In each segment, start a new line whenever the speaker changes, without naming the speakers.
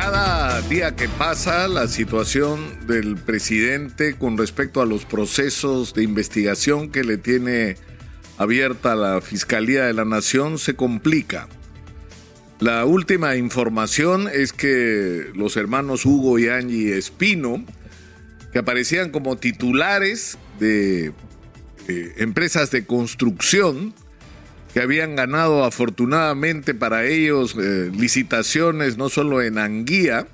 Cada día que pasa, la situación del presidente con respecto a los procesos de investigación que le tiene abierta la Fiscalía de la Nación se complica. La última información es que los hermanos Hugo y Angie Espino, que aparecían como titulares de empresas de construcción, que habían ganado afortunadamente para ellos eh, licitaciones no solo en Anguía,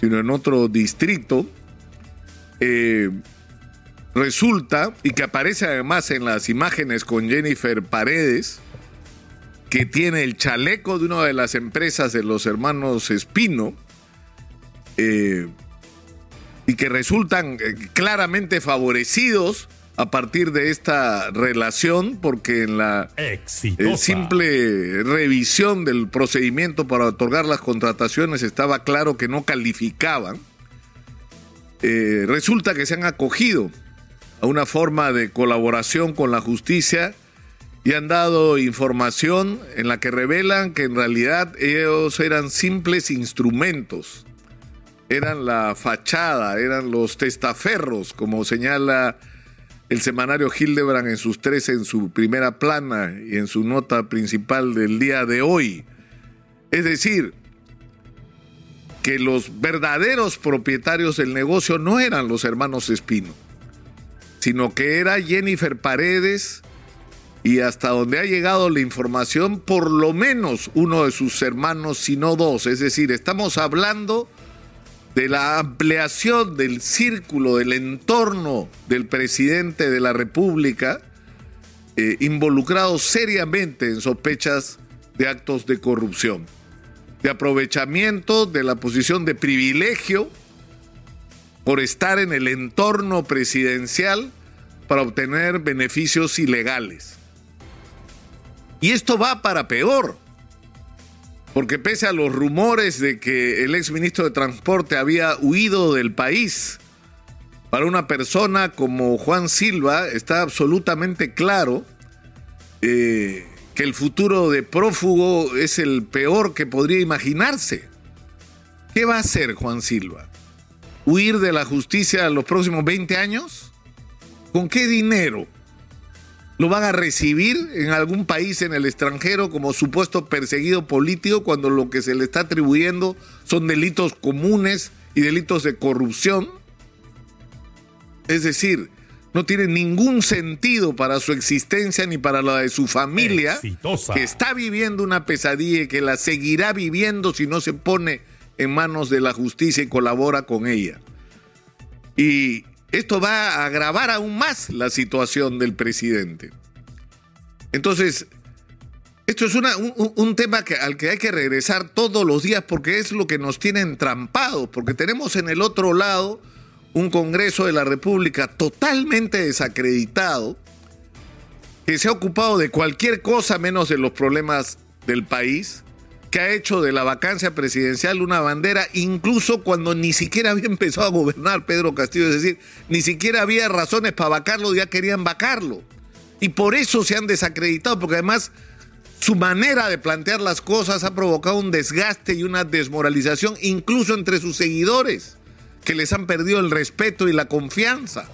sino en otro distrito, eh, resulta, y que aparece además en las imágenes con Jennifer Paredes, que tiene el chaleco de una de las empresas de los hermanos Espino, eh, y que resultan claramente favorecidos a partir de esta relación, porque en la simple revisión del procedimiento para otorgar las contrataciones estaba claro que no calificaban, eh, resulta que se han acogido a una forma de colaboración con la justicia y han dado información en la que revelan que en realidad ellos eran simples instrumentos, eran la fachada, eran los testaferros, como señala el semanario Hildebrand en sus tres, en su primera plana y en su nota principal del día de hoy. Es decir, que los verdaderos propietarios del negocio no eran los hermanos Espino, sino que era Jennifer Paredes y hasta donde ha llegado la información, por lo menos uno de sus hermanos, si no dos. Es decir, estamos hablando de la ampliación del círculo, del entorno del presidente de la República, eh, involucrado seriamente en sospechas de actos de corrupción, de aprovechamiento de la posición de privilegio por estar en el entorno presidencial para obtener beneficios ilegales. Y esto va para peor porque pese a los rumores de que el ex ministro de Transporte había huido del país, para una persona como Juan Silva está absolutamente claro eh, que el futuro de prófugo es el peor que podría imaginarse. ¿Qué va a hacer Juan Silva? ¿Huir de la justicia los próximos 20 años? ¿Con qué dinero? Lo van a recibir en algún país en el extranjero como supuesto perseguido político cuando lo que se le está atribuyendo son delitos comunes y delitos de corrupción. Es decir, no tiene ningún sentido para su existencia ni para la de su familia, que está viviendo una pesadilla y que la seguirá viviendo si no se pone en manos de la justicia y colabora con ella. Y esto va a agravar aún más la situación del presidente. Entonces, esto es un, tema al que hay que regresar todos los días porque es lo que nos tiene entrampados, porque tenemos en el otro lado un Congreso de la República totalmente desacreditado, que se ha ocupado de cualquier cosa menos de los problemas del país, que ha hecho de la vacancia presidencial una bandera, incluso cuando ni siquiera había empezado a gobernar Pedro Castillo, es decir, ni siquiera había razones para vacarlo, ya querían vacarlo. Y por eso se han desacreditado, porque además su manera de plantear las cosas ha provocado un desgaste y una desmoralización, incluso entre sus seguidores, que les han perdido el respeto y la confianza.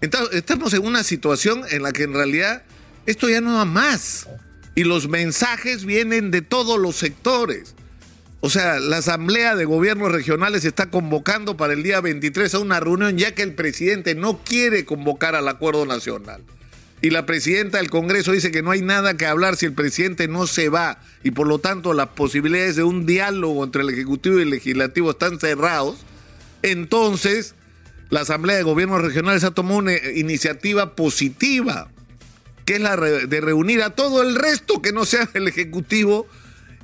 Entonces, estamos en una situación en la que en realidad esto ya no va más y los mensajes vienen de todos los sectores. O sea, la Asamblea de Gobiernos Regionales está convocando para el día 23 a una reunión ya que el presidente no quiere convocar al acuerdo nacional. Y la presidenta del Congreso dice que no hay nada que hablar si el presidente no se va y por lo tanto las posibilidades de un diálogo entre el Ejecutivo y el Legislativo están cerrados. Entonces, la Asamblea de Gobiernos Regionales ha tomado una iniciativa positiva que es la de reunir a todo el resto que no sea el Ejecutivo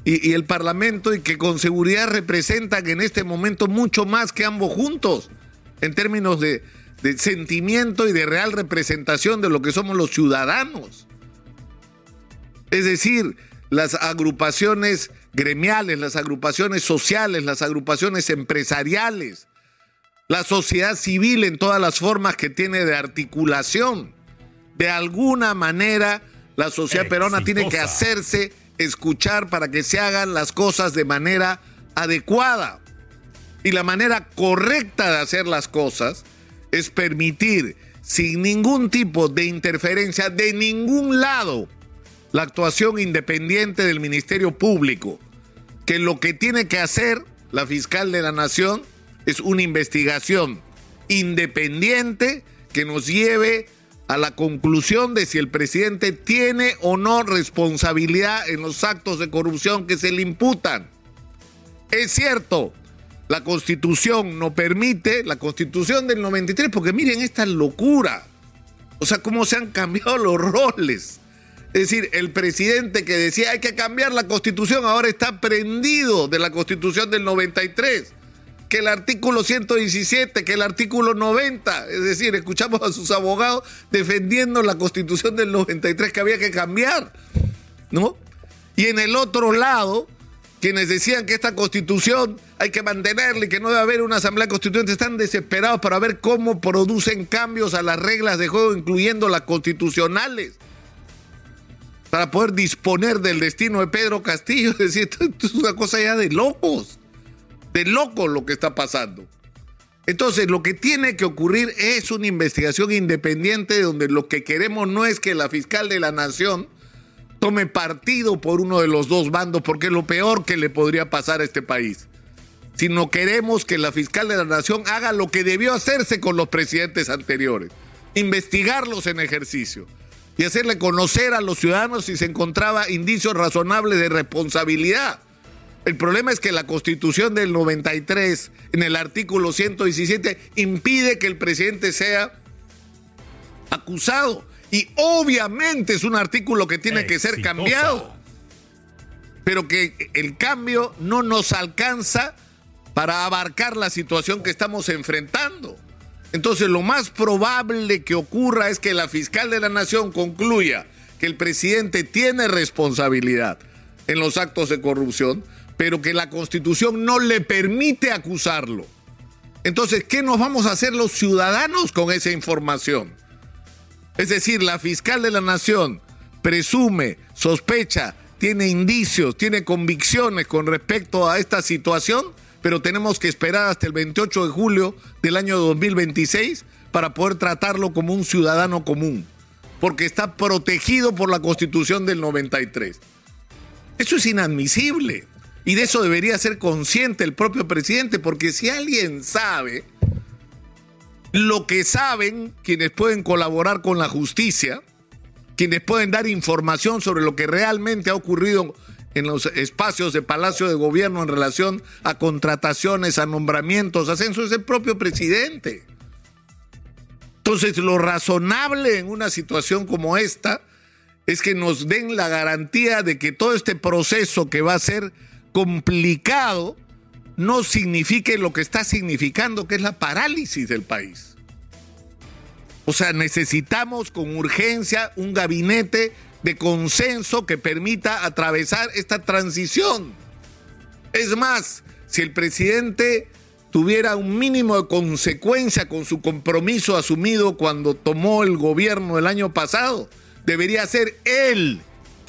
y, el Parlamento y que con seguridad representan en este momento mucho más que ambos juntos en términos de, de sentimiento y de real representación de lo que somos los ciudadanos. Es decir, las agrupaciones gremiales, las agrupaciones sociales, las agrupaciones empresariales, la sociedad civil en todas las formas que tiene de articulación de alguna manera la sociedad peruana tiene que hacerse escuchar para que se hagan las cosas de manera adecuada. Y la manera correcta de hacer las cosas es permitir sin ningún tipo de interferencia de ningún lado la actuación independiente del Ministerio Público, que lo que tiene que hacer la fiscal de la Nación es una investigación independiente que nos lleve a la conclusión de si el presidente tiene o no responsabilidad en los actos de corrupción que se le imputan. Es cierto, la constitución no permite, la constitución del 93, porque miren esta locura, o sea, cómo se han cambiado los roles. Es decir, el presidente que decía hay que cambiar la constitución ahora está prendido de la constitución del 93 que el artículo 117, que el artículo 90. Es decir, escuchamos a sus abogados defendiendo la constitución del 93 que había que cambiar, ¿no? Y en el otro lado, quienes decían que esta constitución hay que mantenerla y que no debe haber una asamblea constituyente, están desesperados para ver cómo producen cambios a las reglas de juego, incluyendo las constitucionales, para poder disponer del destino de Pedro Castillo. Es decir, esto es una cosa ya de locos de loco lo que está pasando. Entonces, lo que tiene que ocurrir es una investigación independiente donde lo que queremos no es que la fiscal de la nación tome partido por uno de los dos bandos, porque es lo peor que le podría pasar a este país, sino queremos que la fiscal de la nación haga lo que debió hacerse con los presidentes anteriores, investigarlos en ejercicio y hacerle conocer a los ciudadanos si se encontraba indicios razonables de responsabilidad el problema es que la constitución del 93, en el artículo 117, impide que el presidente sea acusado. Y obviamente es un artículo que tiene que ser cambiado. Pero que el cambio no nos alcanza para abarcar la situación que estamos enfrentando. Entonces lo más probable que ocurra es que la fiscal de la nación concluya que el presidente tiene responsabilidad en los actos de corrupción, pero que la constitución no le permite acusarlo. Entonces, ¿qué nos vamos a hacer los ciudadanos con esa información? Es decir, la fiscal de la nación presume, sospecha, tiene indicios, tiene convicciones con respecto a esta situación, pero tenemos que esperar hasta el 28 de julio del año 2026 para poder tratarlo como un ciudadano común, porque está protegido por la constitución del 93. Eso es inadmisible. Y de eso debería ser consciente el propio presidente, porque si alguien sabe lo que saben quienes pueden colaborar con la justicia, quienes pueden dar información sobre lo que realmente ha ocurrido en los espacios de Palacio de Gobierno en relación a contrataciones, a nombramientos, ascensos, es el propio presidente. Entonces, lo razonable en una situación como esta es que nos den la garantía de que todo este proceso que va a ser complicado no signifique lo que está significando, que es la parálisis del país. O sea, necesitamos con urgencia un gabinete de consenso que permita atravesar esta transición. Es más, si el presidente tuviera un mínimo de consecuencia con su compromiso asumido cuando tomó el gobierno el año pasado, debería ser él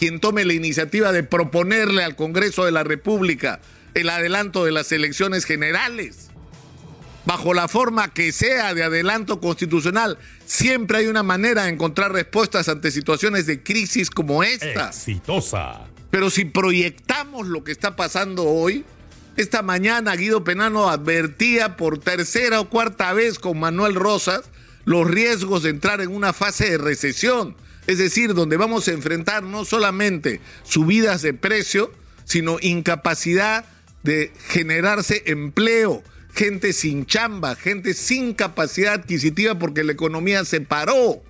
quien tome la iniciativa de proponerle al Congreso de la República el adelanto de las elecciones generales. Bajo la forma que sea de adelanto constitucional, siempre hay una manera de encontrar respuestas ante situaciones de crisis como esta.
Exitosa.
Pero si proyectamos lo que está pasando hoy, esta mañana Guido Penano advertía por tercera o cuarta vez con Manuel Rosas los riesgos de entrar en una fase de recesión es decir, donde vamos a enfrentar no solamente subidas de precio, sino incapacidad de generarse empleo, gente sin chamba, gente sin capacidad adquisitiva porque la economía se paró.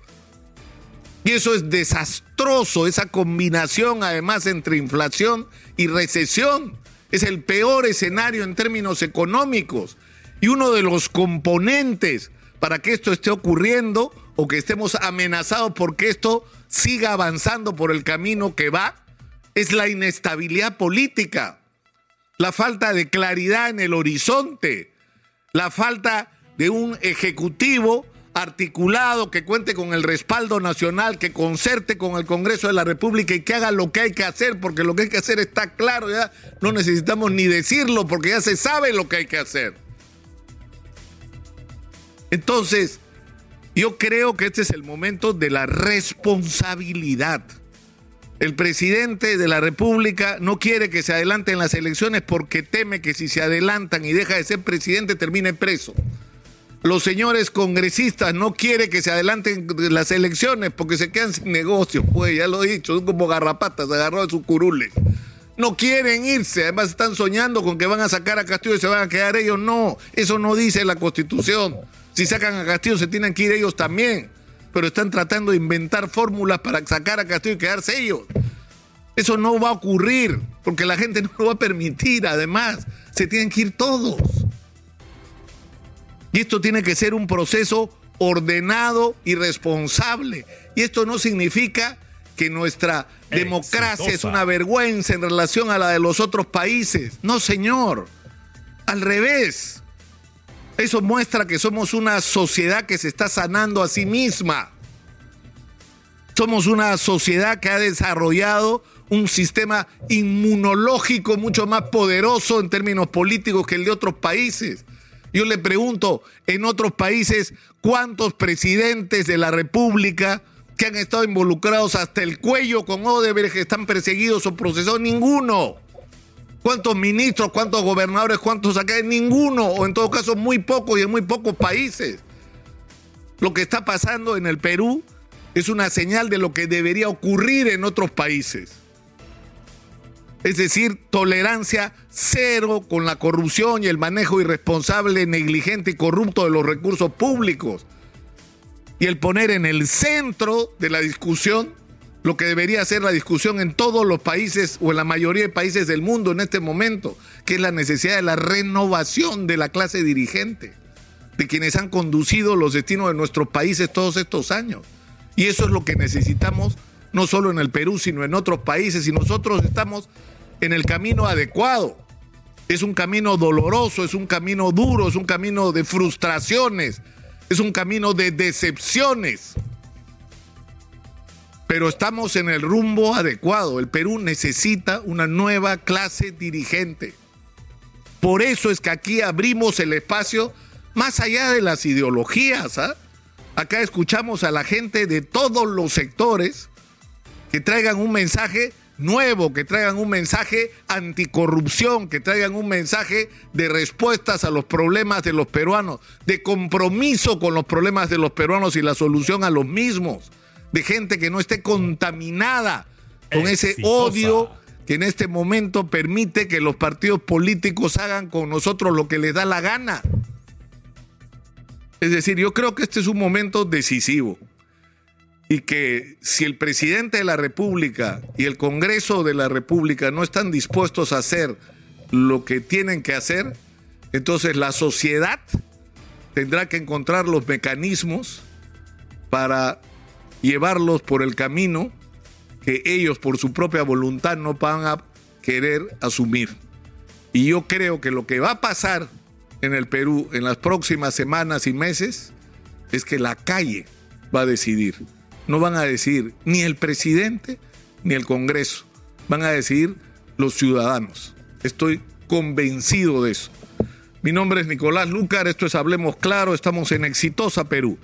Y eso es desastroso, esa combinación además entre inflación y recesión. Es el peor escenario en términos económicos. Y uno de los componentes para que esto esté ocurriendo o que estemos amenazados porque esto siga avanzando por el camino que va es la inestabilidad política, la falta de claridad en el horizonte, la falta de un ejecutivo articulado, que cuente con el respaldo nacional, que concerte con el Congreso de la República y que haga lo que hay que hacer, porque lo que hay que hacer está claro, ya no necesitamos ni decirlo, porque ya se sabe lo que hay que hacer. Entonces, yo creo que este es el momento de la responsabilidad. El presidente de la República no quiere que se adelanten las elecciones porque teme que si se adelantan y deja de ser presidente termine preso. Los señores congresistas no quieren que se adelanten las elecciones porque se quedan sin negocio, pues ya lo he dicho, son como garrapatas agarrados de sus curules. No quieren irse, además están soñando con que van a sacar a Castillo y se van a quedar ellos. No, eso no dice la Constitución. Si sacan a Castillo se tienen que ir ellos también pero están tratando de inventar fórmulas para sacar a Castillo y quedarse ellos. Eso no va a ocurrir, porque la gente no lo va a permitir. Además, se tienen que ir todos. Y esto tiene que ser un proceso ordenado y responsable. Y esto no significa que nuestra democracia es una vergüenza en relación a la de los otros países. No, señor. Al revés. Eso muestra que somos una sociedad que se está sanando a sí misma. Somos una sociedad que ha desarrollado un sistema inmunológico mucho más poderoso en términos políticos que el de otros países. Yo le pregunto, en otros países, ¿cuántos presidentes de la República que han estado involucrados hasta el cuello con Odebrecht están perseguidos o procesados? Ninguno. ¿Cuántos ministros, cuántos gobernadores, cuántos acá? Ninguno, o en todo caso muy pocos y en muy pocos países. Lo que está pasando en el Perú es una señal de lo que debería ocurrir en otros países. Es decir, tolerancia cero con la corrupción y el manejo irresponsable, negligente y corrupto de los recursos públicos. Y el poner en el centro de la discusión lo que debería ser la discusión en todos los países o en la mayoría de países del mundo en este momento, que es la necesidad de la renovación de la clase dirigente, de quienes han conducido los destinos de nuestros países todos estos años. Y eso es lo que necesitamos no solo en el Perú, sino en otros países. Y nosotros estamos en el camino adecuado. Es un camino doloroso, es un camino duro, es un camino de frustraciones, es un camino de decepciones pero estamos en el rumbo adecuado. El Perú necesita una nueva clase dirigente. Por eso es que aquí abrimos el espacio más allá de las ideologías. ¿ah? Acá escuchamos a la gente de todos los sectores que traigan un mensaje nuevo, que traigan un mensaje anticorrupción, que traigan un mensaje de respuestas a los problemas de los peruanos, de compromiso con los problemas de los peruanos y la solución a los mismos de gente que no esté contaminada con ese odio que en este momento permite que los partidos políticos hagan con nosotros lo que les da la gana. Es decir, yo creo que este es un momento decisivo y que si el presidente de la República y el Congreso de la República no están dispuestos a hacer lo que tienen que hacer, entonces la sociedad tendrá que encontrar los mecanismos para llevarlos por el camino que ellos por su propia voluntad no van a querer asumir. Y yo creo que lo que va a pasar en el Perú en las próximas semanas y meses es que la calle va a decidir. No van a decidir ni el presidente ni el Congreso, van a decidir los ciudadanos. Estoy convencido de eso. Mi nombre es Nicolás Lucar, esto es Hablemos Claro, estamos en Exitosa Perú.